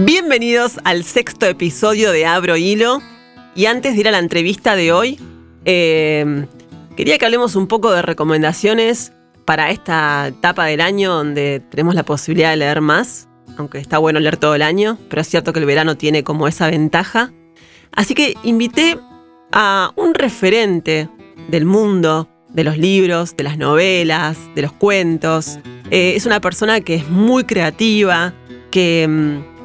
Bienvenidos al sexto episodio de Abro Hilo. Y antes de ir a la entrevista de hoy, eh, quería que hablemos un poco de recomendaciones para esta etapa del año donde tenemos la posibilidad de leer más, aunque está bueno leer todo el año, pero es cierto que el verano tiene como esa ventaja. Así que invité a un referente del mundo de los libros, de las novelas, de los cuentos. Eh, es una persona que es muy creativa, que mm,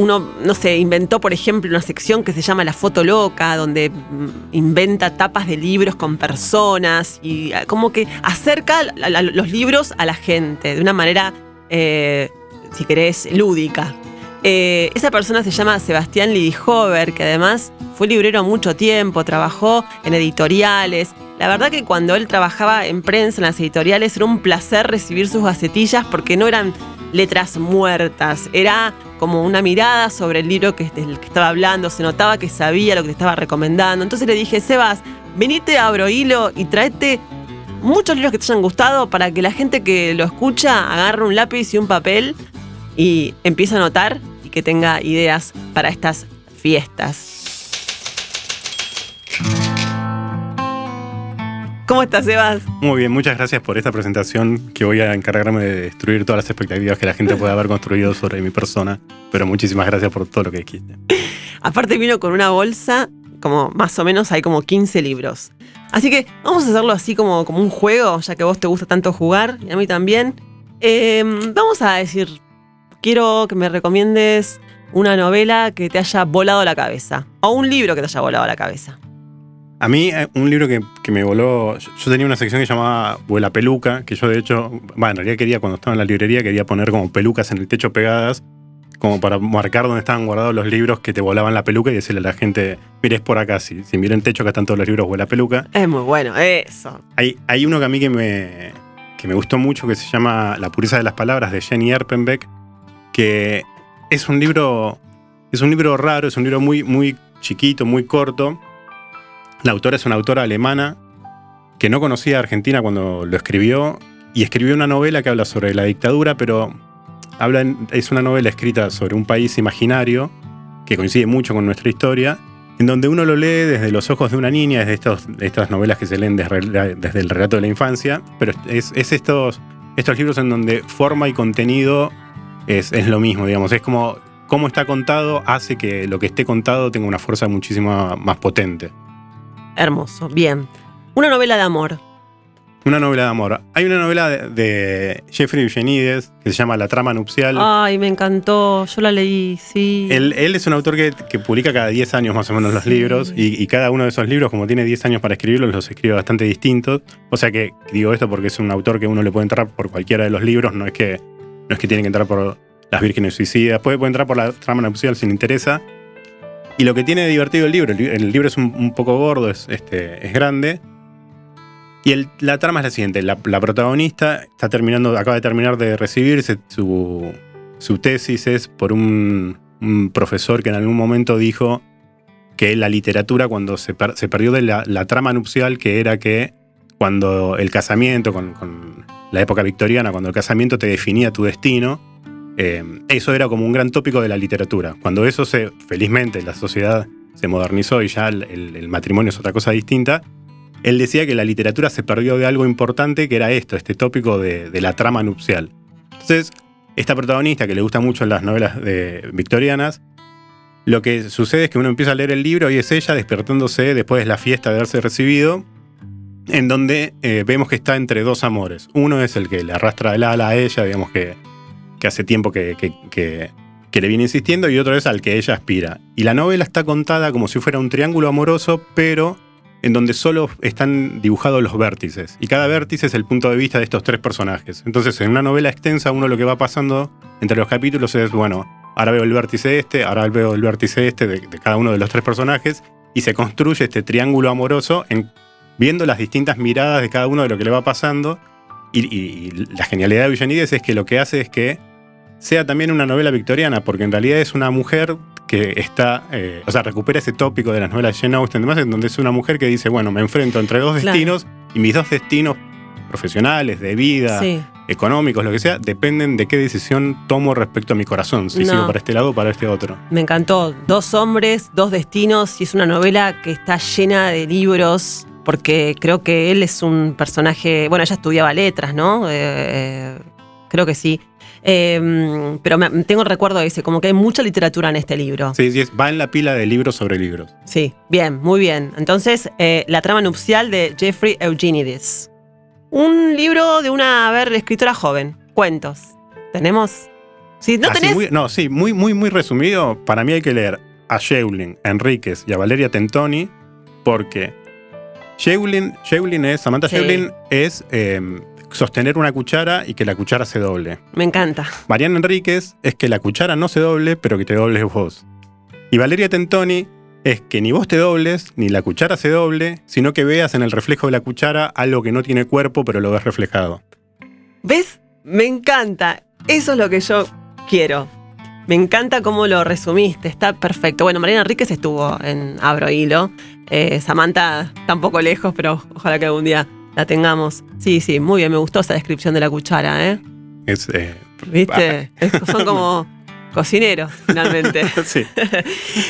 uno, no sé, inventó, por ejemplo, una sección que se llama La Foto Loca, donde mm, inventa tapas de libros con personas y ah, como que acerca los libros a la gente de una manera, eh, si querés, lúdica. Eh, esa persona se llama Sebastián Lidihover, que además fue librero mucho tiempo, trabajó en editoriales. La verdad que cuando él trabajaba en prensa, en las editoriales, era un placer recibir sus gacetillas porque no eran letras muertas, era como una mirada sobre el libro que, del que estaba hablando, se notaba que sabía lo que te estaba recomendando. Entonces le dije, Sebas, venite a Abro Hilo y tráete muchos libros que te hayan gustado para que la gente que lo escucha agarre un lápiz y un papel y empiece a anotar y que tenga ideas para estas fiestas. ¿Cómo estás, Sebas? Muy bien, muchas gracias por esta presentación que voy a encargarme de destruir todas las expectativas que la gente puede haber construido sobre mi persona. Pero muchísimas gracias por todo lo que dijiste. Aparte vino con una bolsa, como más o menos hay como 15 libros. Así que vamos a hacerlo así como, como un juego, ya que a vos te gusta tanto jugar y a mí también. Em, vamos a decir, quiero que me recomiendes una novela que te haya volado la cabeza. O un libro que te haya volado la cabeza. A mí, eh, un libro que, me voló. Yo tenía una sección que llamaba Vuela Peluca, que yo de hecho, bueno, en realidad quería, cuando estaba en la librería, quería poner como pelucas en el techo pegadas, como para marcar dónde estaban guardados los libros que te volaban la peluca y decirle a la gente, mires por acá, si, si miren el techo, acá están todos los libros, Vuela Peluca. Es muy bueno, eso. Hay, hay uno que a mí que me, que me gustó mucho, que se llama La pureza de las palabras, de Jenny Erpenbeck, que es un libro. Es un libro raro, es un libro muy, muy chiquito, muy corto la autora es una autora alemana que no conocía a Argentina cuando lo escribió y escribió una novela que habla sobre la dictadura, pero es una novela escrita sobre un país imaginario que coincide mucho con nuestra historia, en donde uno lo lee desde los ojos de una niña, desde estas novelas que se leen desde, el relato de la infancia, pero es, estos, estos libros en donde forma y contenido es lo mismo, digamos, es como cómo está contado hace que lo que esté contado tenga una fuerza muchísimo más potente. Hermoso, bien. Una novela de amor. Una novela de amor. Hay una novela de, Jeffrey Eugenides que se llama La trama nupcial. Ay, me encantó. Yo la leí, sí. Él, es un autor que, publica cada 10 años más o menos los libros y, cada uno de esos libros, como tiene 10 años para escribirlos, los escribe bastante distintos. O sea que digo esto porque es un autor que uno le puede entrar por cualquiera de los libros, no es que, no es que tiene que entrar por Las Vírgenes Suicidas, puede, puede entrar por la trama nupcial si le interesa. Y lo que tiene divertido el libro, el libro es un, poco gordo, es, este, es grande. Y la trama es la siguiente: la, protagonista está terminando, acaba de terminar de recibirse. Su, su tesis es por un, profesor que en algún momento dijo que la literatura, cuando se, perdió de la, trama nupcial, que era que cuando el casamiento, con la época victoriana, cuando el casamiento te definía tu destino, eh, eso era como un gran tópico de la literatura. Cuando eso se, felizmente, la sociedad se modernizó y ya el, matrimonio es otra cosa distinta, él decía que la literatura se perdió de algo importante que era esto, este tópico de, la trama nupcial. Entonces, esta protagonista que le gusta mucho las novelas victorianas, lo que sucede es que uno empieza a leer el libro y es ella despertándose después de la fiesta de haberse recibido, en donde eh, vemos que está entre dos amores. Uno es el que le arrastra el ala a ella, digamos que que hace tiempo que, le viene insistiendo, y otro es al que ella aspira. Y la novela está contada como si fuera un triángulo amoroso, pero en donde solo están dibujados los vértices. Y cada vértice es el punto de vista de estos tres personajes. Entonces, en una novela extensa, uno lo que va pasando entre los capítulos es, bueno, ahora veo el vértice este, ahora veo el vértice este de, cada uno de los tres personajes, y se construye este triángulo amoroso en, viendo las distintas miradas de cada uno de lo que le va pasando. Y, la genialidad de Villanides es que lo que hace es que sea también una novela victoriana, porque en realidad es una mujer que está, eh, o sea, recupera ese tópico de las novelas de Jane Austen, demás, en donde es una mujer que dice, bueno, me enfrento entre dos destinos y mis dos destinos profesionales, de vida, económicos, lo que sea, dependen de qué decisión tomo respecto a mi corazón, si No. sigo para este lado o para este otro. Me encantó. Dos hombres, dos destinos y es una novela que está llena de libros porque creo que él es un personaje, bueno, ella estudiaba letras, ¿no? Eh, creo que sí. Eh, pero me- tengo el recuerdo de ese, como que hay mucha literatura en este libro. Sí, sí, va en la pila de libros sobre libros. Sí, bien, muy bien. Entonces, eh, La trama nupcial de Jeffrey Eugenides. Un libro de una, a ver, escritora joven. Cuentos. ¿Tenemos? Sí, ¿no Así tenés? muy- no, sí, muy, muy, muy resumido. Para mí hay que leer a Sheulin, a Enríquez y a Valeria Tentoni, porque Sheulin, Sheulin es, Samantha Sí. Sheulin es eh, sostener una cuchara y que la cuchara se doble. Me encanta. Mariana Enríquez es que la cuchara no se doble, pero que te dobles vos. Y Valeria Tentoni es que ni vos te dobles, ni la cuchara se doble, sino que veas en el reflejo de la cuchara algo que no tiene cuerpo, pero lo ves reflejado. ¿Ves? Me encanta. Eso es lo que yo quiero. Me encanta cómo lo resumiste. Está perfecto. Bueno, Mariana Enríquez estuvo en Abro Hilo. Eh, Samantha está un poco lejos, pero ojalá que algún día la tengamos. Sí, sí, muy bien. Me gustó esa descripción de la cuchara, ¿eh? Es, eh, ¿Viste? Es- son como cocineros, finalmente. sí.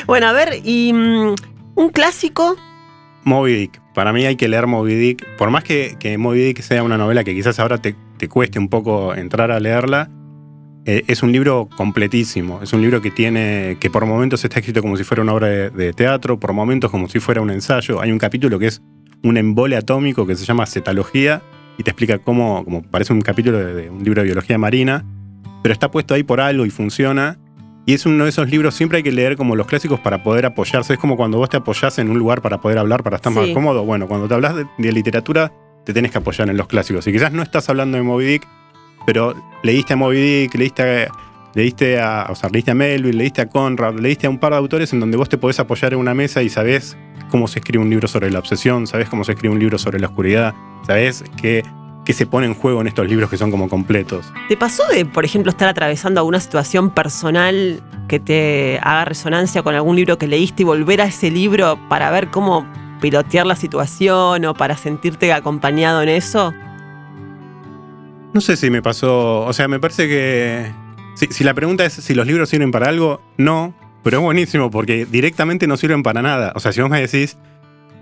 Bueno, a ver, y mm, un clásico. Moby Dick. Para mí hay que leer Moby Dick. Por más que, que Moby Dick sea una novela que quizás ahora te, te cueste un poco entrar a leerla, eh, es un libro completísimo. Es un libro que tiene. que por momentos está escrito como si fuera una obra de, de teatro, por momentos como si fuera un ensayo. Hay un capítulo que es un embole atómico que se llama Cetalogía y te explica cómo. como parece un capítulo de, de un libro de biología marina, pero está puesto ahí por algo y funciona. Y es uno de esos libros, siempre hay que leer como los clásicos para poder apoyarse. Es como cuando vos te apoyás en un lugar para poder hablar, para estar más cómodo. Bueno, cuando te hablas de, de literatura, te tenés que apoyar en los clásicos. Y quizás no estás hablando de Moby Dick, pero leíste a Moby Dick, leíste a, leíste a, o sea, leíste a Melville, leíste a Conrad, leíste a un par de autores en donde vos te podés apoyar en una mesa y sabés cómo se escribe un libro sobre la obsesión, sabés cómo se escribe un libro sobre la oscuridad, sabés qué, qué se pone en juego en estos libros que son como completos. ¿Te pasó de, por ejemplo, estar atravesando alguna situación personal que te haga resonancia con algún libro que leíste y volver a ese libro para ver cómo pilotear la situación o para sentirte acompañado en eso? No sé si me pasó, o sea, me parece que si, si la pregunta es si los libros sirven para algo, no, pero es buenísimo porque directamente no sirven para nada. O sea, si vos me decís,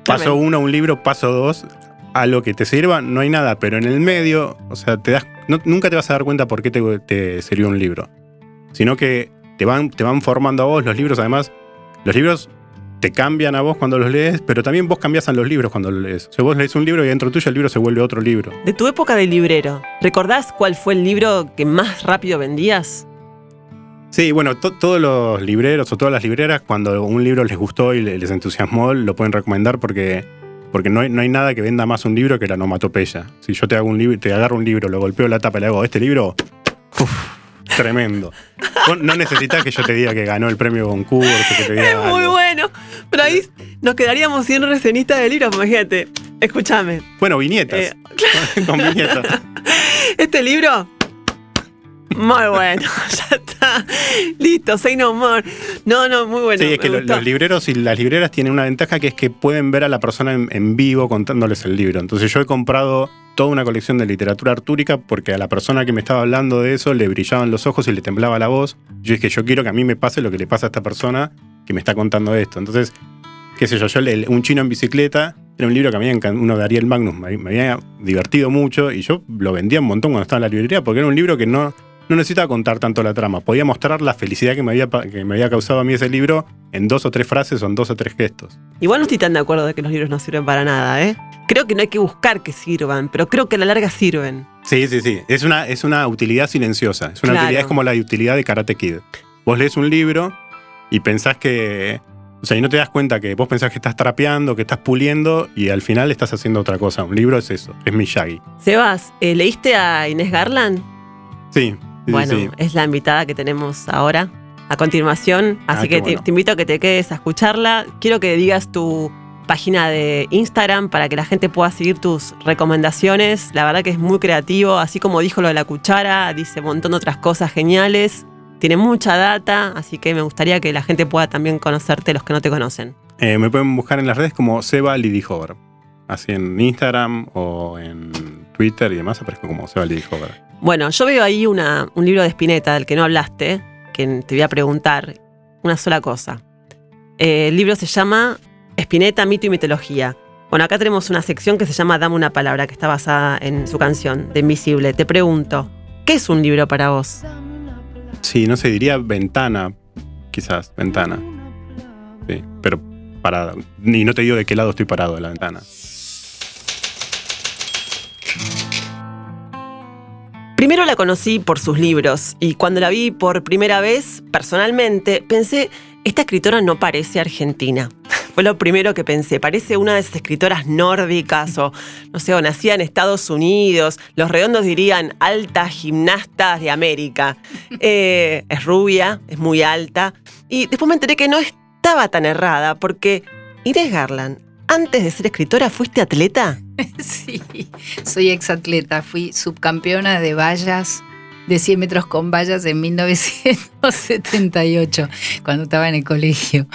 paso uno, un libro, paso dos, a lo que te sirva no hay nada, pero en el medio, o sea, te das, no- nunca te vas a dar cuenta por qué te, te sirvió un libro, sino que te van, te van formando a vos los libros, además, los libros te cambian a vos cuando los lees, pero también vos cambias a los libros cuando los lees. O sea, vos lees un libro y dentro tuyo el libro se vuelve otro libro. De tu época de librero, ¿recordás cuál fue el libro que más rápido vendías? Sí, bueno, to- todos los libreros o todas las libreras, cuando un libro les gustó y le- les entusiasmó, lo pueden recomendar porque, porque no, hay, no hay nada que venda más un libro que la onomatopeya. Si yo te hago un libro, te agarro un libro, lo golpeo la tapa y le hago este libro, uf, tremendo. No necesitas que yo te diga que ganó el premio concurso, que te diga Es muy bueno. Pero ahí nos quedaríamos sin resenistas de libros, imagínate. Escúchame. Bueno, viñetas. Eh, Con viñetas. Este libro, muy bueno. ya está. Listo, say no more. No, no, muy bueno. sí, es que lo- los libreros y las libreras tienen una ventaja que es que pueden ver a la persona en, en vivo contándoles el libro. Entonces yo he comprado toda una colección de literatura artúrica porque a la persona que me estaba hablando de eso le brillaban los ojos y le temblaba la voz. Yo dije, yo quiero que a mí me pase lo que le pasa a esta persona que me está contando esto. Entonces, qué sé yo, yo le- un chino en bicicleta era un libro que a mí uno de Ariel Magnus me, me había divertido mucho y yo lo vendía un montón cuando estaba en la librería porque era un libro que no, no necesitaba contar tanto la trama. Podía mostrar la felicidad que me, había, que me había causado a mí ese libro en dos o tres frases o en dos o tres gestos. Igual no estoy tan de acuerdo de que los libros no sirven para nada, ¿eh? Creo que no hay que buscar que sirvan, pero creo que a la larga sirven. Sí, sí, sí. Es una, es una utilidad silenciosa. Es una Claro. utilidad, es como la utilidad de Karate Kid. Vos lees un libro y pensás que. O sea, y no te das cuenta que vos pensás que estás trapeando, que estás puliendo y al final estás haciendo otra cosa. Un libro es eso, es Miyagi. Sebas, ¿eh, ¿leíste a Inés Garland? Sí, bueno, sí. es la invitada que tenemos ahora a continuación, así Ah, que te, te invito a que te quedes a escucharla. Quiero que digas tu página de Instagram para que la gente pueda seguir tus recomendaciones. La verdad que es muy creativo, así como dijo lo de la cuchara, dice un montón de otras cosas geniales. Tiene mucha data, así que me gustaría que la gente pueda también conocerte los que no te conocen. Eh, me pueden buscar en las redes como Seba Lidihover. Así en Instagram o en Twitter y demás aparezco como Seba Lidihover. Bueno, yo veo ahí una, un libro de Spinetta del que no hablaste, que te voy a preguntar una sola cosa. Eh, el libro se llama Spinetta, mito y mitología. Bueno, acá tenemos una sección que se llama Dame una palabra, que está basada en su canción, de Invisible. Te pregunto, ¿qué es un libro para vos? Sí, no sé, diría ventana, quizás, ventana. Sí, pero parada. Y no te digo de qué lado estoy parado de la ventana. Primero la conocí por sus libros y cuando la vi por primera vez, personalmente, pensé, esta escritora no parece argentina. Fue lo primero que pensé. Parece una de esas escritoras nórdicas o, no sé, o nacida en Estados Unidos. Los redondos dirían altas gimnastas de América. Eh, es rubia, es muy alta. Y después me enteré que no estaba tan errada porque Inés Garland, antes de ser escritora, ¿fuiste atleta? Sí, soy exatleta. Fui subcampeona de vallas de 100 metros con vallas en 1978, cuando estaba en el colegio.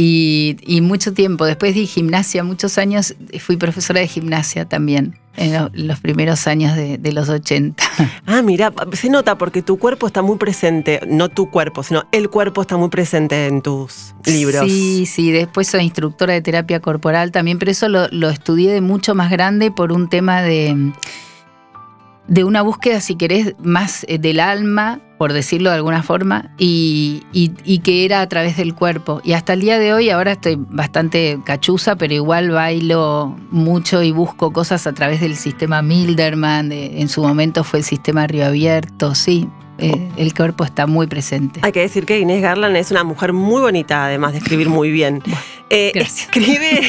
Y, mucho tiempo, después di gimnasia, muchos años, fui profesora de gimnasia también, en los primeros años de, los 80. Ah, mira, se nota porque tu cuerpo está muy presente, no tu cuerpo, sino el cuerpo está muy presente en tus libros. Sí, sí, después soy instructora de terapia corporal también, pero eso lo, lo estudié de mucho más grande por un tema de de una búsqueda, si querés, más eh, del alma, por decirlo de alguna forma, y, que era a través del cuerpo. Y hasta el día de hoy, ahora estoy bastante cachuza, pero igual bailo mucho y busco cosas a través del sistema Milderman, en su momento fue el sistema Río Abierto, sí. Eh, el cuerpo está muy presente. Hay que decir que Inés Garland es una mujer muy bonita, además de escribir muy bien. Eh, escribe,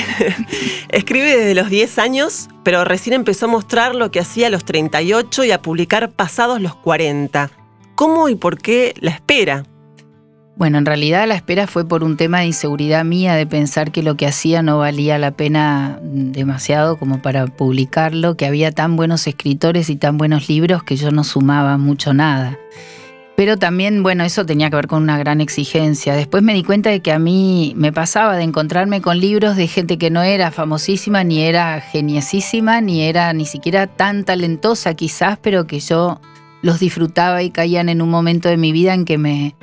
escribe desde los 10 años, pero recién empezó a mostrar lo que hacía a los 38 y a publicar pasados los 40. ¿Cómo y por qué la espera? Bueno, en realidad la espera fue por un tema de inseguridad mía, de pensar que lo que hacía no valía la pena demasiado como para publicarlo, que había tan buenos escritores y tan buenos libros que yo no sumaba mucho nada. Pero también, bueno, eso tenía que ver con una gran exigencia. Después me di cuenta de que a mí me pasaba de encontrarme con libros de gente que no era famosísima, ni era geniesísima, ni era ni siquiera tan talentosa quizás, pero que yo los disfrutaba y caían en un momento de mi vida en que me,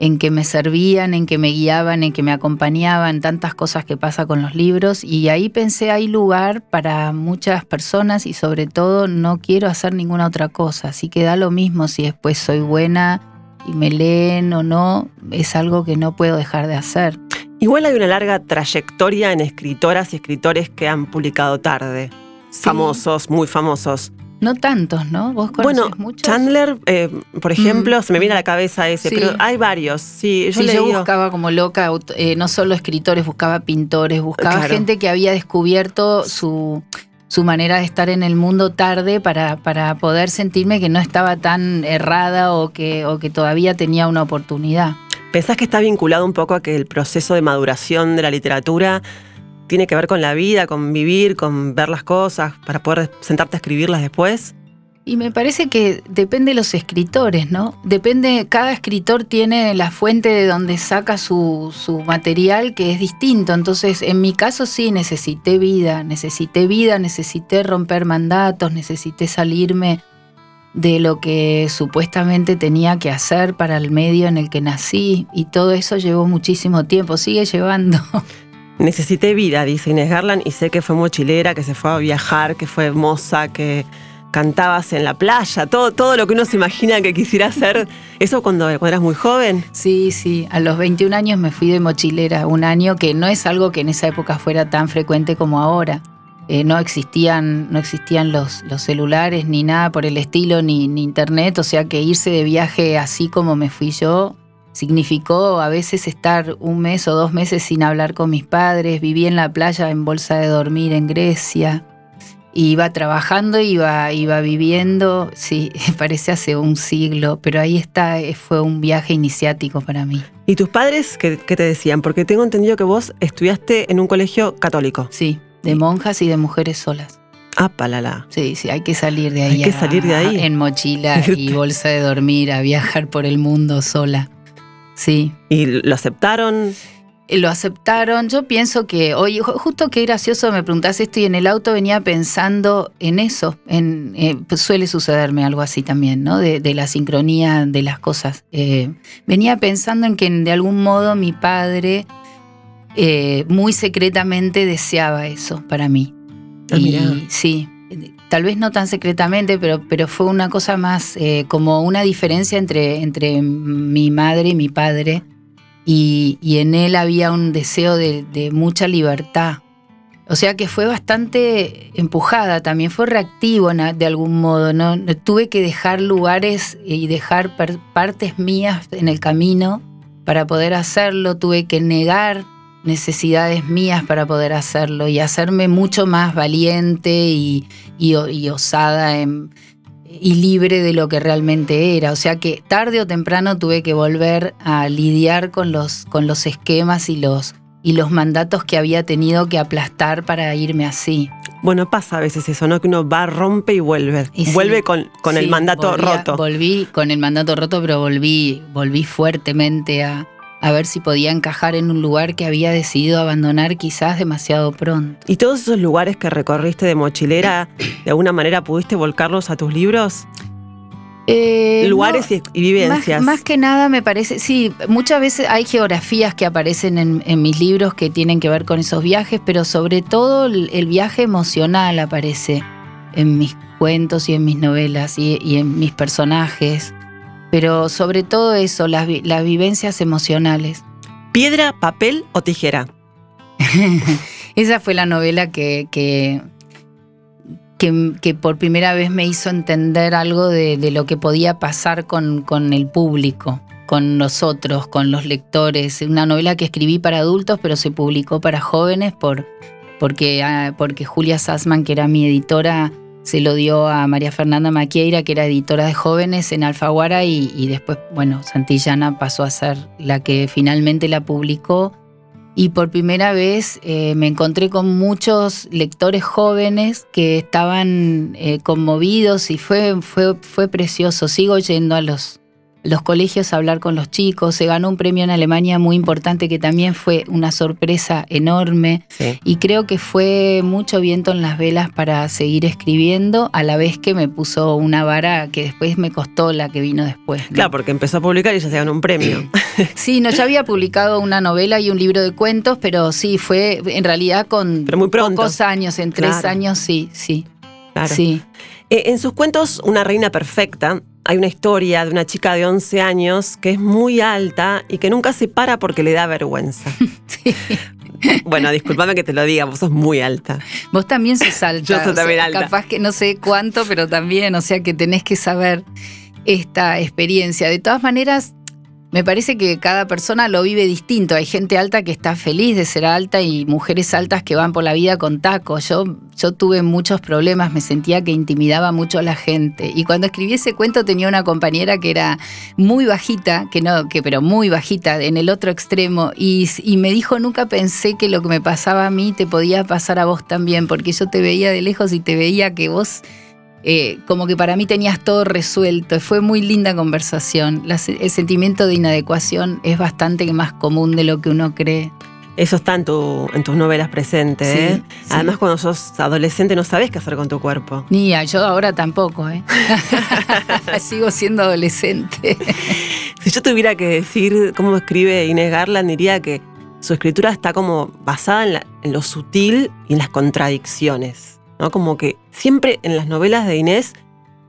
en que me servían, en que me guiaban, en que me acompañaban, tantas cosas que pasa con los libros. Y ahí pensé, hay lugar para muchas personas y sobre todo no quiero hacer ninguna otra cosa. Así que da lo mismo si después soy buena y me leen o no, es algo que no puedo dejar de hacer. Igual hay una larga trayectoria en escritoras y escritores que han publicado tarde. Famosos, muy famosos. No tantos, ¿no? ¿Vos conoces bueno, muchos? Chandler, eh, por ejemplo, se me viene a la cabeza ese, pero hay varios. Sí, yo, yo buscaba como loca, eh, no solo escritores, buscaba pintores, buscaba gente que había descubierto su, su manera de estar en el mundo tarde para, para poder sentirme que no estaba tan errada o que, o que todavía tenía una oportunidad. ¿Pensás que está vinculado un poco a que el proceso de maduración de la literatura tiene que ver con la vida, con vivir, con ver las cosas, para poder sentarte a escribirlas después? Y me parece que depende de los escritores, ¿no? Depende, cada escritor tiene la fuente de donde saca su, su, material que es distinto. Entonces, en mi caso sí necesité vida, necesité vida, necesité romper mandatos, necesité salirme de lo que supuestamente tenía que hacer para el medio en el que nací y todo eso llevó muchísimo tiempo, sigue llevando. Necesité vida, dice Inés Garland, y sé que fue mochilera, que se fue a viajar, que fue hermosa, que cantabas en la playa, todo, todo lo que uno se imagina que quisiera hacer. ¿Eso cuando, cuando eras muy joven? Sí, sí. A los 21 años me fui de mochilera, un año que no es algo que en esa época fuera tan frecuente como ahora. Eh, no existían, no existían los, los, celulares ni nada por el estilo, ni, ni internet, o sea que irse de viaje así como me fui yo Significó a veces estar un mes o dos meses sin hablar con mis padres, viví en la playa en bolsa de dormir en Grecia, iba trabajando, iba, iba viviendo, sí, parece hace un siglo, pero ahí está, eh, fue un viaje iniciático para mí. ¿Y tus padres qué, te decían? Porque tengo entendido que vos estudiaste en un colegio católico. Sí, de monjas y de mujeres solas. Ah, palala. Sí, sí, hay que salir de ahí. Hay que salir de ahí. En mochila y bolsa de dormir, a viajar por el mundo sola. Sí. ¿Y lo aceptaron? eh, lo aceptaron. Yo pienso que, oye, justo qué gracioso me preguntás esto y en el auto venía pensando en eso. En, eh, pues suele sucederme algo así también, ¿no? De, la sincronía de las cosas. Eh, venía pensando en que de algún modo mi padre muy secretamente deseaba eso para mí. Ah, y sí, tal vez no tan secretamente, pero, pero fue una cosa más como una diferencia entre, entre mi madre y mi padre y, en él había un deseo de, mucha libertad. O sea que fue bastante empujada, también fue reactivo de algún modo. ¿no? Tuve que dejar lugares y dejar partes mías en el camino para poder hacerlo. Tuve que negar necesidades mías para poder hacerlo y hacerme mucho más valiente y, y osada en, y libre de lo que realmente era. O sea que tarde o temprano tuve que volver a lidiar con los, con los esquemas y los, y los mandatos que había tenido que aplastar para irme así. Bueno, pasa a veces eso, ¿no? Que uno va, rompe y vuelve. Y vuelve con, con el mandato roto. Volví con el mandato roto, pero volví, volví fuertemente a, a ver si podía encajar en un lugar que había decidido abandonar quizás demasiado pronto. ¿Y todos esos lugares que recorriste de mochilera, de alguna manera pudiste volcarlos a tus libros? Eh, lugares y, vivencias. Más, que nada me parece, sí, muchas veces hay geografías que aparecen en, mis libros que tienen que ver con esos viajes, pero sobre todo el, viaje emocional aparece en mis cuentos y en mis novelas y en mis personajes pero sobre todo eso, las, vivencias emocionales. ¿Piedra, papel o tijera? Esa fue la novela que, que, que, por primera vez me hizo entender algo de, lo que podía pasar con, con, el público, con nosotros, con los lectores. Una novela que escribí para adultos, pero se publicó para jóvenes por, porque, ah, porque Julia Sassman, que era mi editora, se lo dio a María Fernanda Maquieira, que era editora de jóvenes en Alfaguara, y, después, bueno, Santillana pasó a ser la que finalmente la publicó. Y por primera vez eh, me encontré con muchos lectores jóvenes que estaban eh, conmovidos y fue, fue, fue precioso. Sigo yendo a los, los colegios a hablar con los chicos. Se ganó un premio en Alemania muy importante que también fue una sorpresa enorme. Y creo que fue mucho viento en las velas para seguir escribiendo, a la vez que me puso una vara que después me costó la que vino después. Claro, porque empezó a publicar y ya se ganó un premio. sí, no, ya había publicado una novela y un libro de cuentos, pero sí, fue en realidad con pero muy pocos años, en tres años, sí, sí. Claro. Sí. Eh, en sus cuentos, Una reina perfecta, hay una historia de una chica de 11 años que es muy alta y que nunca se para porque le da vergüenza. Sí. Bueno, discúlpame que te lo diga, vos sos muy alta. Vos también sos alta. Yo soy también alta. Capaz que no sé cuánto, pero también, o sea que tenés que saber esta experiencia. De todas maneras, me parece que cada persona lo vive distinto. Hay gente alta que está feliz de ser alta y mujeres altas que van por la vida con tacos. Yo, yo tuve muchos problemas, me sentía que intimidaba mucho a la gente. Y cuando escribí ese cuento tenía una compañera que era muy bajita, que no, que pero muy bajita, en el otro extremo, y, y me dijo, nunca pensé que lo que me pasaba a mí te podía pasar a vos también, porque yo te veía de lejos y te veía que vos eh, como que para mí tenías todo resuelto. Fue muy linda conversación. el sentimiento de inadecuación es bastante más común de lo que uno cree. Eso está en, tus novelas presentes. ¿eh? Además, cuando sos adolescente no sabes qué hacer con tu cuerpo. Ni yo ahora tampoco. ¿eh? Sigo siendo adolescente. si yo tuviera que decir cómo escribe Inés Garland, diría que su escritura está como basada en lo sutil y en las contradicciones. ¿no? Como que siempre en las novelas de Inés,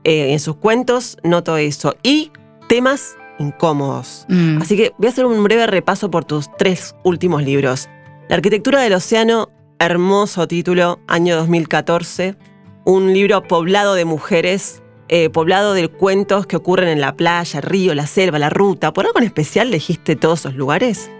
eh, en sus cuentos, noto eso. Y temas incómodos. Mm. Así que voy a hacer un breve repaso por tus tres últimos libros. La arquitectura del océano, hermoso título, año 2014. Un libro poblado de mujeres, eh, poblado de cuentos que ocurren en la playa, el río, la selva, la ruta. ¿Por algo en especial elegiste todos esos lugares?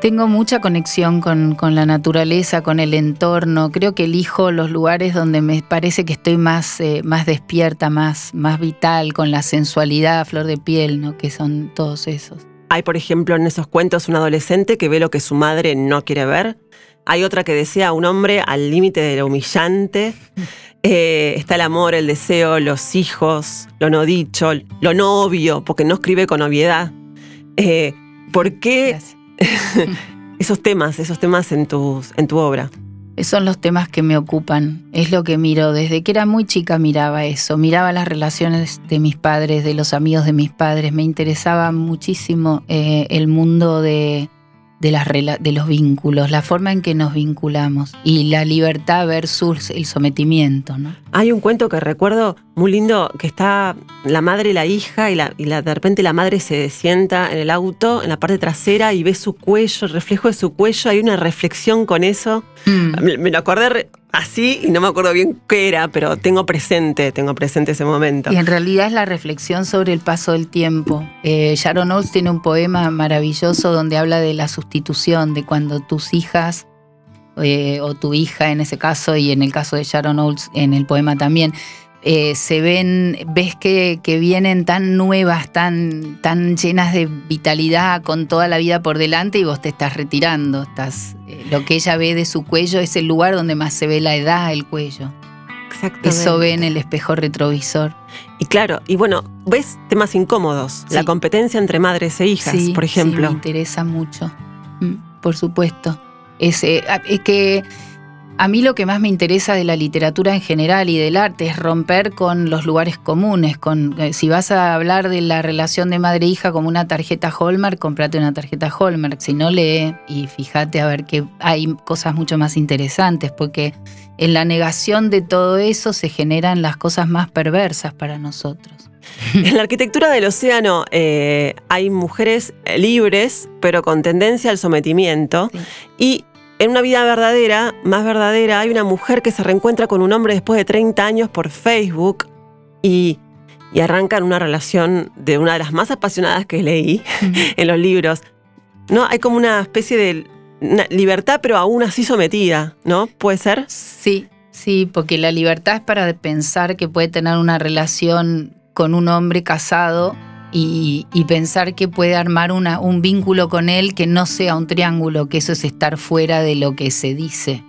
Tengo mucha conexión con, la naturaleza, con el entorno. Creo que elijo los lugares donde me parece que estoy más, eh, más despierta, más, más vital, con la sensualidad, flor de piel, ¿no? que son todos esos. Hay, por ejemplo, en esos cuentos un adolescente que ve lo que su madre no quiere ver. Hay otra que desea a un hombre al límite de lo humillante. Eh, está el amor, el deseo, los hijos, lo no dicho, lo no obvio, porque no escribe con obviedad. Eh, ¿Por qué? esos temas, esos temas en, tus, en tu obra. Son los temas que me ocupan, es lo que miro. Desde que era muy chica miraba eso, miraba las relaciones de mis padres, de los amigos de mis padres. Me interesaba muchísimo eh, el mundo de, de, las, de los vínculos, la forma en que nos vinculamos y la libertad versus el sometimiento. ¿no? Hay un cuento que recuerdo muy lindo que está la madre y la hija y, la, y la, de repente la madre se sienta en el auto, en la parte trasera y ve su cuello, el reflejo de su cuello, hay una reflexión con eso. Mm. Me, me, lo acordé así y no me acuerdo bien qué era, pero tengo presente, tengo presente ese momento. Y en realidad es la reflexión sobre el paso del tiempo. Eh, Sharon Olds tiene un poema maravilloso donde habla de la sustitución, de cuando tus hijas eh, o tu hija en ese caso y en el caso de Sharon Olds en el poema también, eh, se ven, ves que, vienen tan nuevas, tan, tan llenas de vitalidad, con toda la vida por delante y vos te estás retirando. Estás, eh, lo que ella ve de su cuello es el lugar donde más se ve la edad, el cuello. Eso ve en el espejo retrovisor. Y claro, y bueno, ves temas incómodos, la competencia entre madres e hijas, por ejemplo. Sí, me interesa mucho, mm, por supuesto. Es, es que a mí lo que más me interesa de la literatura en general y del arte es romper con los lugares comunes. Con, eh, si vas a hablar de la relación de madre-hija como una tarjeta Hallmark, comprate una tarjeta Hallmark. Si no, lee y fíjate a ver que hay cosas mucho más interesantes, porque en la negación de todo eso se generan las cosas más perversas para nosotros. En la arquitectura del océano eh, hay mujeres libres, pero con tendencia al sometimiento. Y en una vida verdadera, más verdadera, hay una mujer que se reencuentra con un hombre después de 30 años por Facebook y, y arrancan una relación de una de las más apasionadas que leí en los libros. ¿No? Hay como una especie de libertad, pero aún así sometida, ¿no? ¿Puede ser? Sí, sí, porque la libertad es para pensar que puede tener una relación con un hombre casado y, pensar que puede armar un vínculo con él que no sea un triángulo, que eso es estar fuera de lo que se dice.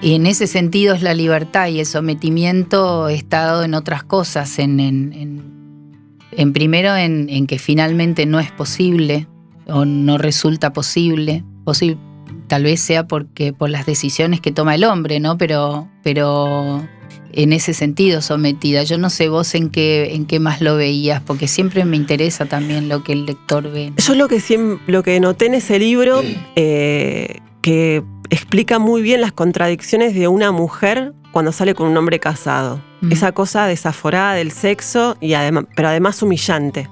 Y en ese sentido es la libertad y el sometimiento estado en otras cosas, en, en, primero en, que finalmente no es posible o no resulta posible, posible tal vez sea porque por las decisiones que toma el hombre, ¿no? Pero, pero en ese sentido sometida. Yo no sé vos en qué, en qué más lo veías, porque siempre me interesa también lo que el lector ve. Yo lo que, lo que noté en ese libro, eh, que explica muy bien las contradicciones de una mujer cuando sale con un hombre casado. Mm. Esa cosa desaforada del sexo, y además, pero además humillante,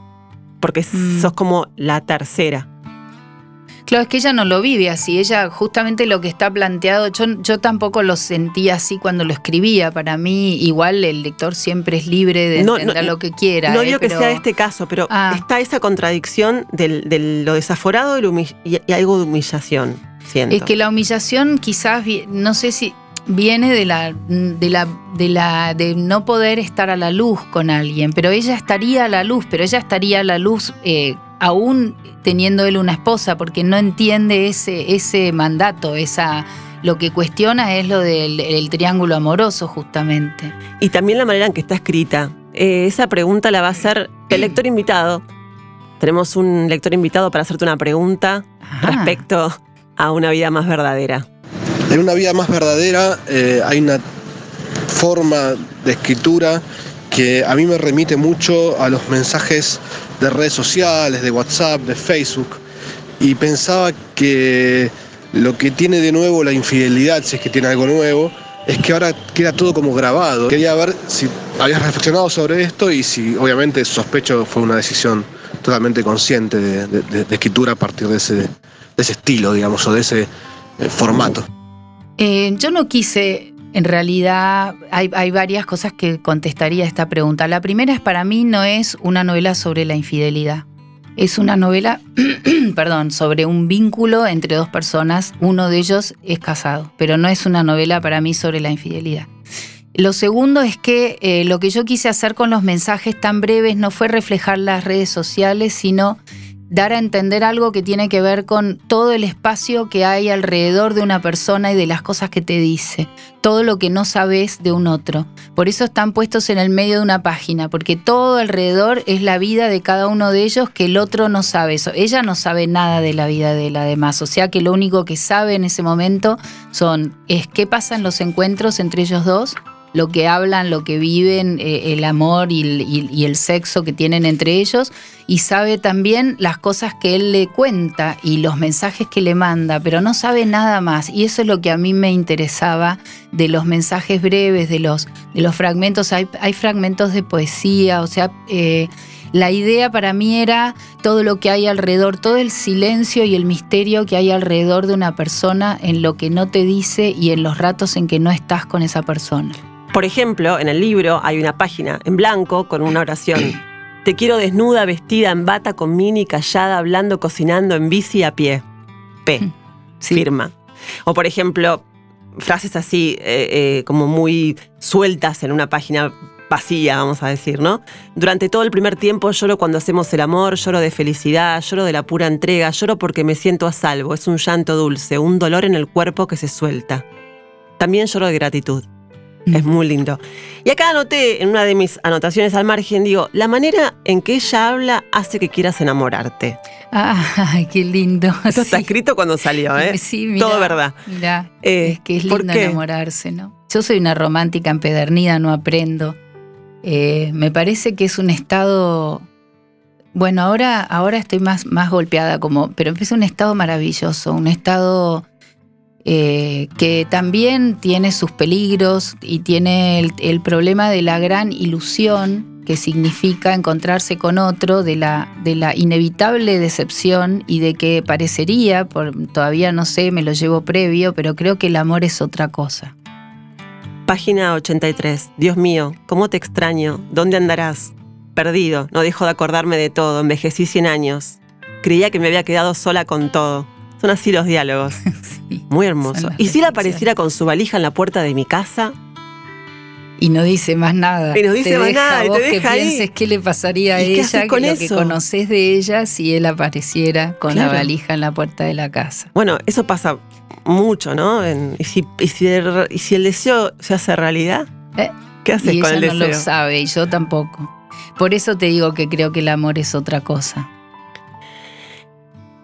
porque mm. sos como la tercera. Claro, es que ella no lo vive así. Ella, justamente lo que está planteado, yo, yo tampoco lo sentía así cuando lo escribía. Para mí, igual el lector siempre es libre de entender lo que quiera. No ¿eh? digo que sea este caso, pero ah. está esa contradicción de lo desaforado y, algo de humillación. Siento. Es que la humillación quizás, no sé si viene de la, de la, de la, de no poder estar a la luz con alguien, pero ella estaría a la luz, pero ella estaría a la luz eh, aún teniendo él una esposa, porque no entiende ese, ese mandato, esa, lo que cuestiona es lo del triángulo amoroso justamente. Y también la manera en que está escrita. Eh, esa pregunta la va a hacer el lector invitado. Tenemos un lector invitado para hacerte una pregunta respecto a una vida más verdadera. En una vida más verdadera eh, hay una forma de escritura que a mí me remite mucho a los mensajes de redes sociales, de WhatsApp, de Facebook, y pensaba que lo que tiene de nuevo la infidelidad, si es que tiene algo nuevo, es que ahora queda todo como grabado. Quería ver si habías reflexionado sobre esto y si obviamente sospecho fue una decisión totalmente consciente de, escritura a partir de ese, ese, estilo, digamos, o de ese eh, formato. Eh, yo no quise en realidad hay, varias cosas que contestaría a esta pregunta. La primera es para mí no es una novela sobre la infidelidad. Es una novela, perdón, sobre un vínculo entre dos personas. Uno de ellos es casado, pero no es una novela para mí sobre la infidelidad. Lo segundo es que eh, lo que yo quise hacer con los mensajes tan breves no fue reflejar las redes sociales, sino dar a entender algo que tiene que ver con todo el espacio que hay alrededor de una persona y de las cosas que te dice, todo lo que no sabes de un otro. Por eso están puestos en el medio de una página, porque todo alrededor es la vida de cada uno de ellos que el otro no sabe. Ella no sabe nada de la vida de la demás, o sea que lo único que sabe en ese momento son es qué pasa en los encuentros entre ellos dos lo que hablan, lo que viven, eh, el amor y, el sexo que tienen entre ellos, y sabe también las cosas que él le cuenta y los mensajes que le manda, pero no sabe nada más. Y eso es lo que a mí me interesaba de los mensajes breves, de los, de los fragmentos. Hay, hay fragmentos de poesía, o sea... Eh, la idea para mí era todo lo que hay alrededor, todo el silencio y el misterio que hay alrededor de una persona en lo que no te dice y en los ratos en que no estás con esa persona. Por ejemplo, en el libro hay una página en blanco con una oración. Te quiero desnuda, vestida en bata, con mini, callada, hablando, cocinando, en bici a pie. P. Mm, firma. O por ejemplo, frases así eh, eh, como muy sueltas en una página vacía, vamos a decir, ¿no? Durante todo el primer tiempo lloro cuando hacemos el amor, lloro de felicidad, lloro de la pura entrega, lloro porque me siento a salvo, es un llanto dulce, un dolor en el cuerpo que se suelta. También lloro de gratitud. Es muy lindo. Y acá anoté en una de mis anotaciones al margen, digo, la manera en que ella habla hace que quieras enamorarte. Ay, qué lindo. Esto está escrito cuando salió, ¿eh? Sí, mira, Todo verdad. Mira, eh, es que es lindo enamorarse, ¿no? Yo soy una romántica empedernida, no aprendo. Eh, me parece que es un estado bueno, ahora, ahora estoy más, más golpeada, como, pero es un estado maravilloso, un estado eh, que también tiene sus peligros y tiene el, problema de la gran ilusión que significa encontrarse con otro, de la, de la inevitable decepción y de que parecería, por, todavía no sé, me lo llevo previo, pero creo que el amor es otra cosa. Página 83. Dios mío, ¿cómo te extraño? ¿Dónde andarás? Perdido, no dejo de acordarme de todo, envejecí 100 años. Creía que me había quedado sola con todo. Son así los diálogos. Muy hermoso. ¿Y si él apareciera con su valija en la puerta de mi casa? Y no dice más nada. Y no dice más nada. y te deja que pienses qué le pasaría a ella, con lo que conoces de ella si él apareciera con la valija en la puerta de la casa. Bueno, eso pasa mucho, ¿no? ¿y, si, y, el, deseo se hace realidad? ¿Eh? ¿Qué haces con el deseo? no lo sabe y yo tampoco. Por eso te digo que creo que el amor es otra cosa.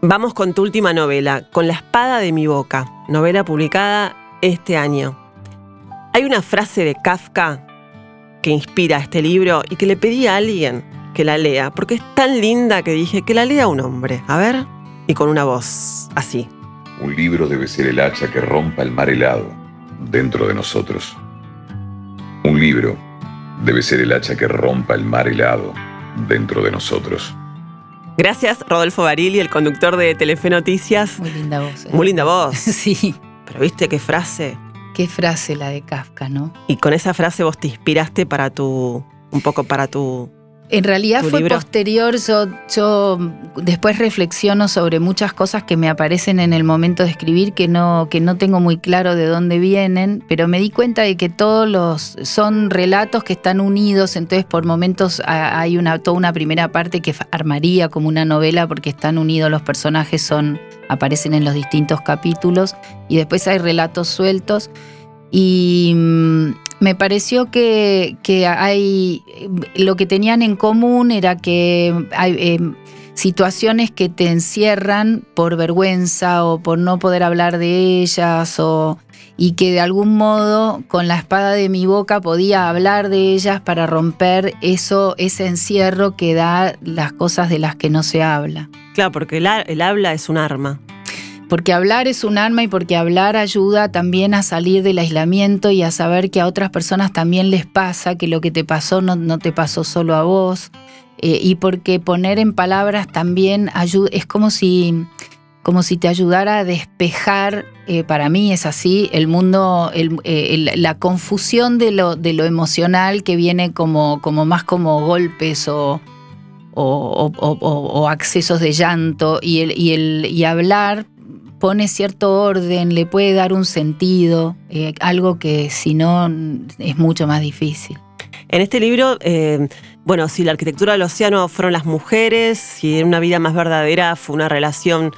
Vamos con tu última novela, Con la espada de mi boca, novela publicada este año. Hay una frase de Kafka que inspira este libro y que le pedí a alguien que la lea, porque es tan linda que dije que la lea un hombre. A ver, y con una voz así. Un libro debe ser el hacha que rompa el mar helado dentro de nosotros. Un libro debe ser el hacha que rompa el mar helado dentro de nosotros. Gracias, Rodolfo Barili, el conductor de Telefe Noticias. Muy linda voz. ¿eh? Muy linda voz. sí. Pero viste qué frase. Qué frase la de Kafka, ¿no? Y con esa frase vos te inspiraste para tu. un poco para tu en realidad fue posterior, yo, después reflexiono sobre muchas cosas que me aparecen en el momento de escribir que no, que no tengo muy claro de dónde vienen, pero me di cuenta de que todos los son relatos que están unidos, entonces por momentos hay una, toda una primera parte que armaría como una novela porque están unidos los personajes, son, aparecen en los distintos capítulos, y después hay relatos sueltos. Y mm, me pareció que, hay lo que tenían en común era que hay eh, situaciones que te encierran por vergüenza o por no poder hablar de ellas o y que de algún modo con la espada de mi boca podía hablar de ellas para romper eso ese encierro que da las cosas de las que no se habla. Claro, porque el habla es un arma porque hablar es un arma y porque hablar ayuda también a salir del aislamiento y a saber que a otras personas también les pasa, que lo que te pasó no, te pasó solo a vos, eh, y porque poner en palabras también ayuda, es como si, como si te ayudara a despejar, eh, para mí es así, el mundo, eh, la confusión de lo, de lo emocional que viene como, como más como golpes o, o, accesos de llanto y, el, y, el, y hablar pone cierto orden, le puede dar un sentido, eh, algo que si no es mucho más difícil. En este libro, eh, bueno, si la arquitectura del océano fueron las mujeres, si en una vida más verdadera fue una relación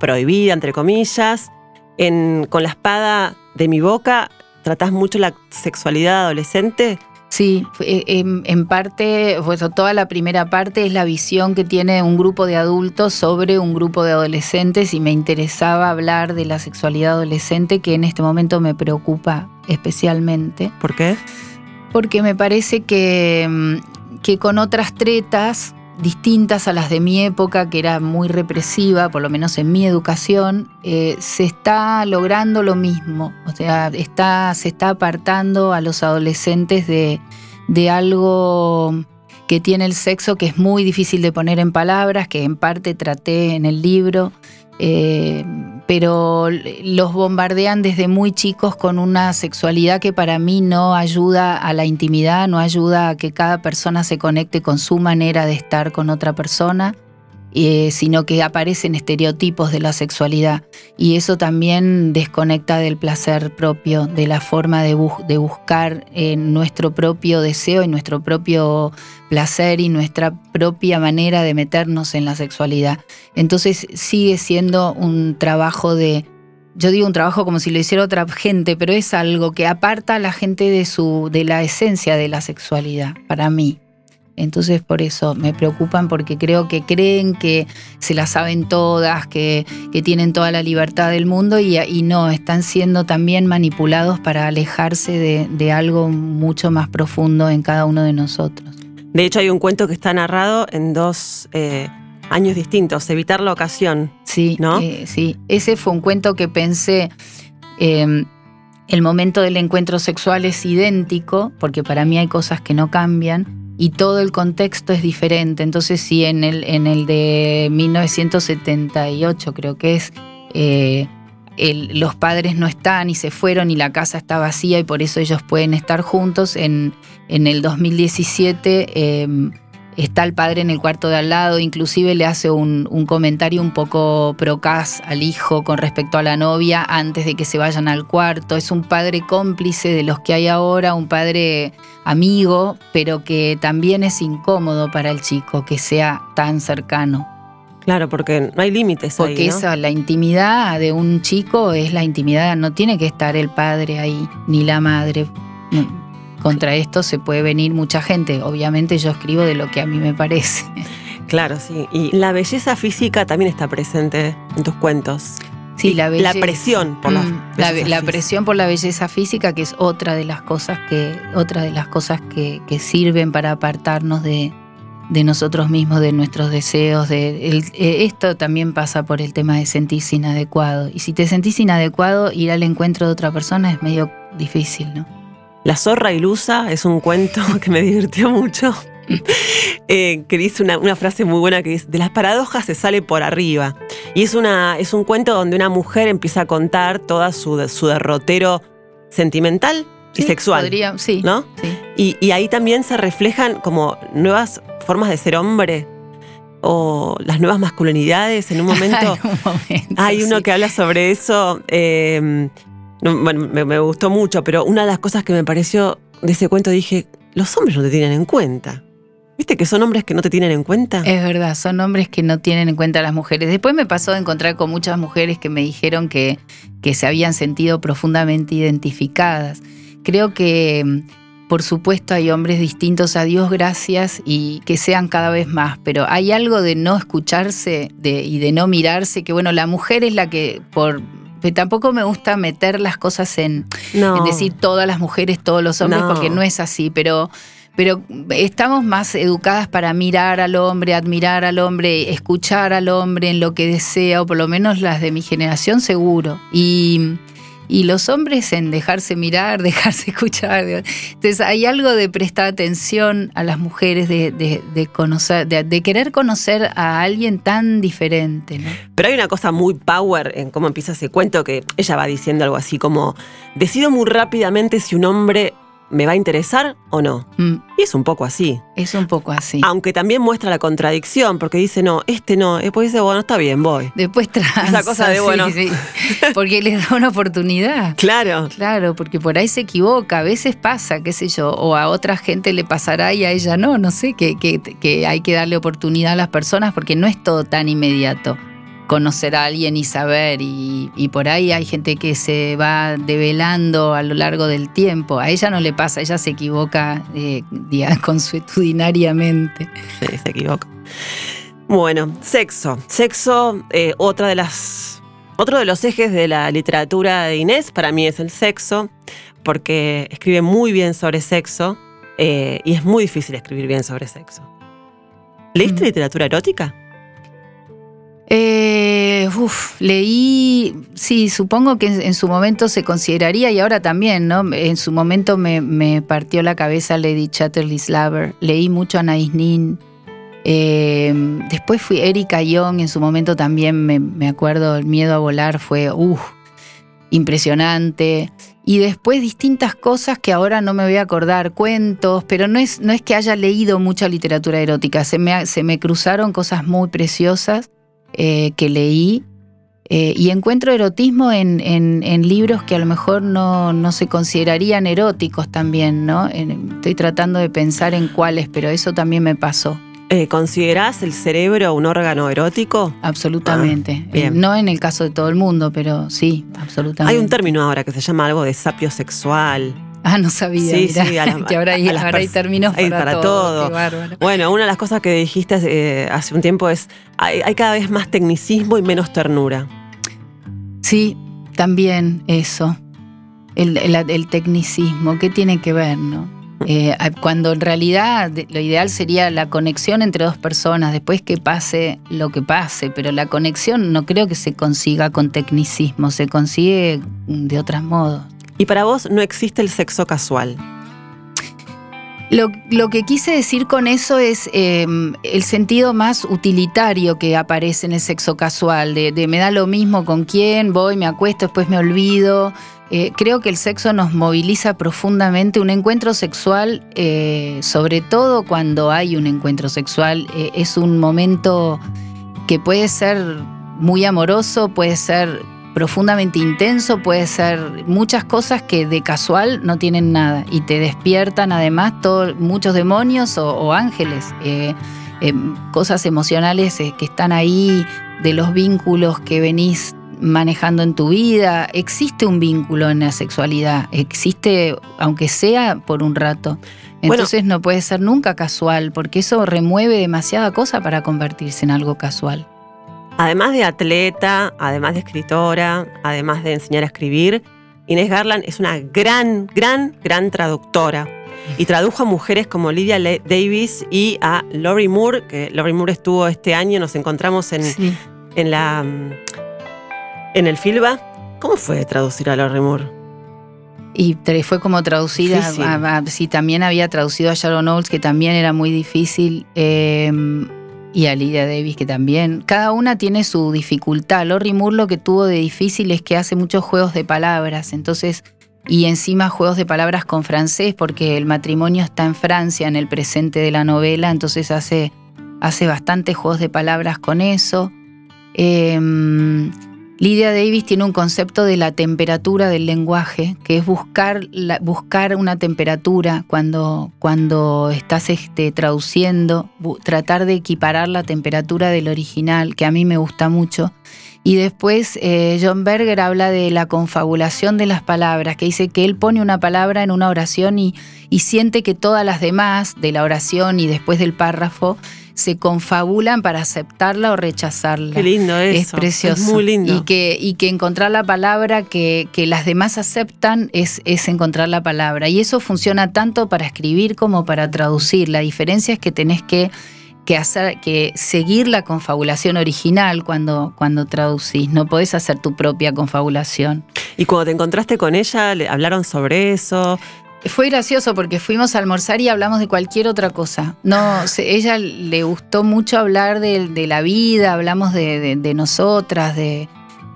prohibida, entre comillas. Con la espada de mi boca, tratás mucho la sexualidad adolescente. Sí, eh, en, parte, pues, toda la primera parte es la visión que tiene un grupo de adultos sobre un grupo de adolescentes y me interesaba hablar de la sexualidad adolescente que en este momento me preocupa especialmente. ¿Por qué? Porque me parece que, mm, que con otras tretas distintas a las de mi época, que era muy represiva, por lo menos en mi educación, eh, se está logrando lo mismo. O sea, se está apartando a los adolescentes de, de algo que tiene el sexo que es muy difícil de poner en palabras, que en parte traté en el libro, eh, pero los bombardean desde muy chicos con una sexualidad que para mí no ayuda a la intimidad, no ayuda a que cada persona se conecte con su manera de estar con otra persona. Eh, sino que aparecen estereotipos de la sexualidad y eso también desconecta del placer propio, de la forma de, buscar eh, nuestro propio deseo y nuestro propio placer y nuestra propia manera de meternos en la sexualidad. Entonces sigue siendo un trabajo de yo digo un trabajo como si lo hiciera otra gente, pero es algo que aparta a la gente de su de la esencia de la sexualidad para mí. Entonces por eso me preocupan porque creo que creen que se la saben todas, que, tienen toda la libertad del mundo y, no, están siendo también manipulados para alejarse de, algo mucho más profundo en cada uno de nosotros. De hecho hay un cuento que está narrado en dos eh, años distintos, Evitar la ocasión. Sí, ¿no? Eh, sí, ese fue un cuento que pensé... Em, el momento del encuentro sexual es idéntico, porque para mí hay cosas que no cambian, y todo el contexto es diferente. Entonces, si en el, en el de 1978 creo que es, eh, los padres no están y se fueron y la casa está vacía y por eso ellos pueden estar juntos, en, en el 2017 está el padre en el cuarto de al lado, inclusive le hace un, comentario un poco procaz al hijo con respecto a la novia antes de que se vayan al cuarto. Es un padre cómplice de los que hay ahora, un padre amigo, pero que también es incómodo para el chico que sea tan cercano. Claro, porque no hay límites. Porque ahí, esa, la intimidad de un chico es la intimidad, no tiene que estar el padre ahí, ni la madre. Contra esto se puede venir mucha gente. Obviamente yo escribo de lo que a mí me parece. Claro, sí. Y la belleza física también está presente en tus cuentos. Sí, la, la presión por la, mm, la, presión por la belleza física, que es otra de las cosas que, otra de las cosas que, sirven para apartarnos de, nosotros mismos, de nuestros deseos. De, eh, esto también pasa por el tema de sentirse inadecuado. Y si te sentís inadecuado, ir al encuentro de otra persona es medio difícil, ¿no? La zorra ilusa es un cuento que me divirtió mucho. Eh, que dice una, frase muy buena que dice, de las paradojas se sale por arriba. Y es, una, es un cuento donde una mujer empieza a contar toda su, su derrotero sentimental y sexual. Podría, sí. ¿no? Sí. Y, ahí también se reflejan como nuevas formas de ser hombre o las nuevas masculinidades. En un momento, hay uno que habla sobre eso. Eh, bueno, me, gustó mucho, pero una de las cosas que me pareció de ese cuento dije, los hombres no te tienen en cuenta. ¿Viste que son hombres que no te tienen en cuenta? Es verdad, son hombres que no tienen en cuenta a las mujeres. Después me pasó de encontrar con muchas mujeres que me dijeron que, que se habían sentido profundamente identificadas. Creo que, por supuesto, hay hombres distintos, a Dios gracias, y que sean cada vez más, pero hay algo de no escucharse de, y de no mirarse, que bueno, la mujer es la que por tampoco me gusta meter las cosas en, decir todas las mujeres, todos los hombres, porque no es así, pero pero estamos más educadas para mirar al hombre, admirar al hombre, escuchar al hombre en lo que desea, o por lo menos las de mi generación seguro. Y y los hombres en dejarse mirar, dejarse escuchar. Entonces hay algo de prestar atención a las mujeres, de, querer conocer a alguien tan diferente. Pero hay una cosa muy power en cómo empieza ese cuento que ella va diciendo algo así como, decido muy rápidamente si un hombre ¿me va a interesar o no? Mm, Y es un poco así. es un poco así. Aunque también muestra la contradicción, porque dice, no, este no. Y después dice, bueno, está bien, voy. Después transa, Esa cosa de, sí, bueno. sí. porque le da una oportunidad. Claro. Claro, porque por ahí se equivoca, a veces pasa, qué sé yo, o a otra gente le pasará y a ella no, no sé, que, que- que hay que darle oportunidad a las personas porque no es todo tan inmediato conocer a alguien y saber, y, y por ahí hay gente que se va develando a lo largo del tiempo, a ella no le pasa, ella se equivoca eh, consuetudinariamente. Sí, se equivoca. Bueno, sexo. Sexo, eh, otra de las. Otro de los ejes de la literatura de Inés para mí es el sexo, porque escribe muy bien sobre sexo eh, y es muy difícil escribir bien sobre sexo. ¿Leíste Mm. literatura erótica? Eh, leí, sí, supongo que en, su momento se consideraría y ahora también, ¿no? En su momento me, partió la cabeza Lady Chatterley Slaver, leí mucho a Anais Nin. Eh, después fui Erika Young, en su momento también me, acuerdo, El miedo a volar fue, impresionante. Y después distintas cosas que ahora no me voy a acordar, cuentos, pero no es, no es que haya leído mucha literatura erótica, se me, se me cruzaron cosas muy preciosas eh, que leí eh, y encuentro erotismo en, en- en libros que a lo mejor no, no se considerarían eróticos también, ¿no? En- estoy tratando de pensar en cuáles, pero eso también me pasó, Eh, ¿Considerás el cerebro un órgano erótico? absolutamente. Ah, bien. Eh, no en el caso de todo el mundo, pero sí, absolutamente. Hay un término ahora que se llama algo de sapio sexual. Ah, no sabía, Sí, mirá, sí, a las- que ahora hay, a las ahora hay términos hay para, para todo. todo. Qué bárbaro. Bueno, una de las cosas que dijiste eh, hace un tiempo es hay, hay cada vez más tecnicismo y menos ternura. Sí, también eso. El, el- el tecnicismo, ¿qué tiene que ver, no? Eh, cuando en realidad lo ideal sería la conexión entre dos personas, después que pase lo que pase, pero la conexión no creo que se consiga con tecnicismo, se consigue de otros modos. Y para vos no existe el sexo casual. Lo, lo que quise decir con eso es eh, el sentido más utilitario que aparece en el sexo casual, de, de me da lo mismo con quién, voy, me acuesto, después me olvido. Eh, creo que el sexo nos moviliza profundamente. Un encuentro sexual, eh, sobre todo cuando hay un encuentro sexual, eh, es un momento que puede ser muy amoroso, puede ser profundamente intenso, puede ser muchas cosas que de casual no tienen nada y te despiertan además todo- muchos demonios o, o ángeles, eh, eh, cosas emocionales eh, que están ahí, de los vínculos que venís manejando en tu vida. Existe un vínculo en la sexualidad, existe aunque sea por un rato. Bueno. Entonces no puede ser nunca casual, porque eso remueve demasiada cosa para convertirse en algo casual. Además de atleta, además de escritora, además de enseñar a escribir, Inés Garland es una gran, gran, gran traductora. Y tradujo a mujeres como Lydia Davis y a Laurie Moore, que Laurie Moore estuvo este año, nos encontramos en, Sí. en la en el Filba. ¿Cómo fue traducir a Laurie Moore? Y fue como traducida, Difícil. a- a- sí, también había traducido a Sharon Olds, que también era muy difícil, eh, y a Lydia Davis, que también. Cada una tiene su dificultad. Lori Moore lo que tuvo de difícil es que hace muchos juegos de palabras, entonces, y encima juegos de palabras con francés, porque el matrimonio está en Francia en el presente de la novela, entonces hace, hace bastantes juegos de palabras con eso. Eh, Lydia Davis tiene un concepto de la temperatura del lenguaje, que es buscar, buscar una temperatura cuando, cuando estás este, traduciendo, tratar de equiparar la temperatura del original, que a mí me gusta mucho. Y después eh, John Berger habla de la confabulación de las palabras, que dice que él pone una palabra en una oración y, y siente que todas las demás de la oración y después del párrafo se confabulan para aceptarla o rechazarla. Qué lindo eso. Es precioso. Es muy lindo. Y que, y que encontrar la palabra que, que las demás aceptan es, es encontrar la palabra. Y eso funciona tanto para escribir como para traducir. La diferencia es que tenés que, que hacer, que seguir la confabulación original cuando, cuando traducís. No podés hacer tu propia confabulación. Y cuando te encontraste con ella, ¿le hablaron sobre eso? Fue gracioso porque fuimos a almorzar y hablamos de cualquier otra cosa. No, se- ella le gustó mucho hablar de, de la vida, hablamos de, de- de nosotras, de,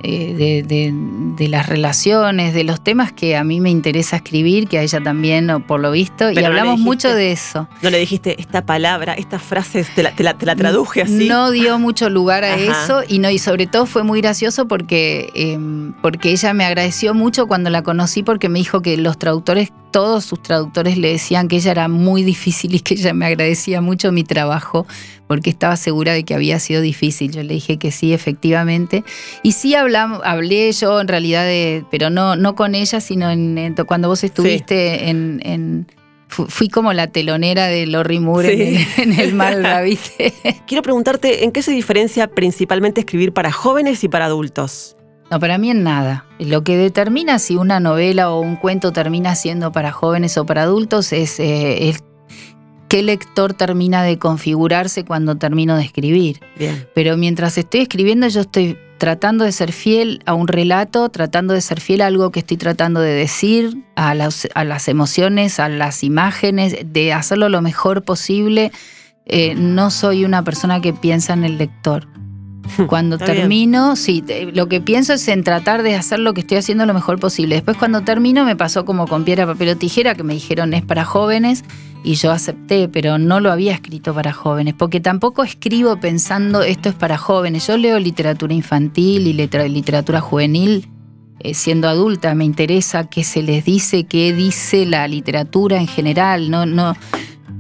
eh, de, las relaciones, de los temas que a mí me interesa escribir, que a ella también, por lo visto, y no hablamos dijiste- mucho de eso. No le dijiste esta palabra, estas frases, te la, te la- te la traduje así. No dio mucho lugar a Ajá. eso y no y sobre todo fue muy gracioso porque eh, porque ella me agradeció mucho cuando la conocí porque me dijo que los traductores todos sus traductores le decían que ella era muy difícil y que ella me agradecía mucho mi trabajo porque estaba segura de que había sido difícil. Yo le dije que sí, efectivamente. Y sí hablamos, hablé yo en realidad de, pero no, no con ella, sino en, en- cuando vos estuviste en, en- fu- Fui como la telonera de Lorry Moore Sí. en, el, en el Malva, ¿viste? Quiero preguntarte, ¿en qué se diferencia principalmente escribir para jóvenes y para adultos? No, para mí en nada. Lo que determina si una novela o un cuento termina siendo para jóvenes o para adultos es, eh, es qué lector termina de configurarse cuando termino de escribir. Bien. Pero mientras estoy escribiendo yo estoy tratando de ser fiel a un relato, tratando de ser fiel a algo que estoy tratando de decir, a las, a las emociones, a las imágenes, de hacerlo lo mejor posible. Eh, no soy una persona que piensa en el lector. Cuando Está bien. termino, sí, te- lo que pienso es en tratar de hacer lo que estoy haciendo lo mejor posible. Después cuando termino me pasó como con piedra, papel o tijera, que me dijeron es para jóvenes y yo acepté, pero no lo había escrito para jóvenes, porque tampoco escribo pensando esto es para jóvenes. Yo leo literatura infantil y literatura juvenil eh, siendo adulta, me interesa qué se les dice, qué dice la literatura en general, no, no,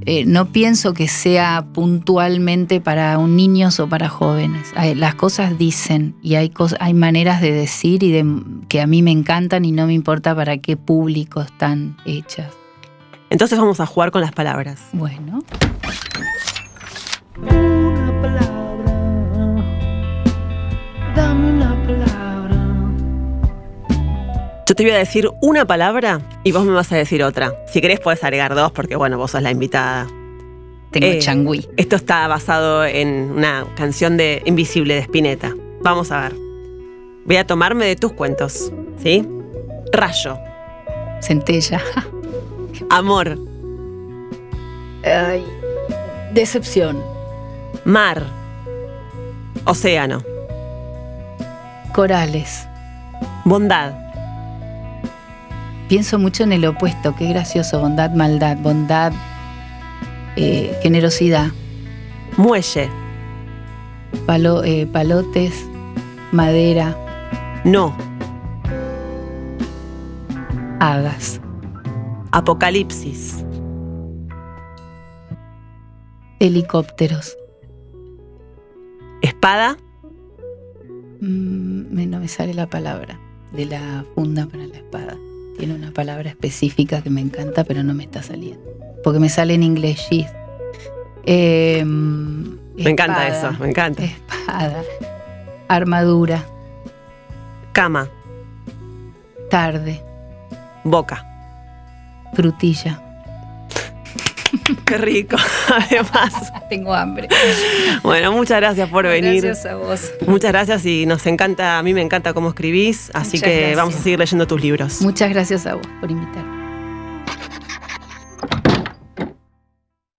eh, no pienso que sea puntualmente para un niños o para jóvenes. Hay- las cosas dicen y hay, hay maneras de decir y de, que a mí me encantan y no me importa para qué público están hechas. Entonces vamos a jugar con las palabras. Bueno, te voy a decir una palabra y vos me vas a decir otra. Si querés puedes agregar dos porque bueno, vos sos la invitada. tengo Eh, changüí. Esto está basado en una canción de Invisible de Spinetta. Vamos a ver. Voy a tomarme de tus cuentos, ¿sí? Rayo, Centella. amor, Ay, decepción. mar, océano, Corales. bondad, Pienso mucho en el opuesto, qué gracioso, bondad, maldad, bondad, eh, generosidad, muelle, palo- eh, palotes, madera, no, hagas, apocalipsis, helicópteros. espada, Mm, no me sale la palabra de la funda para la espada. Tiene una palabra específica que me encanta, pero no me está saliendo. Porque me sale en inglés sheath. Eh, me encanta eso, me encanta. Espada. Armadura. Cama, Tarde. boca. Frutilla. Qué rico, además. Tengo hambre. Bueno, muchas gracias por venir. Gracias a vos. Muchas gracias y nos encanta, a mí me encanta cómo escribís, así Muchas que gracias. vamos a seguir leyendo tus libros. Muchas gracias a vos por invitarme.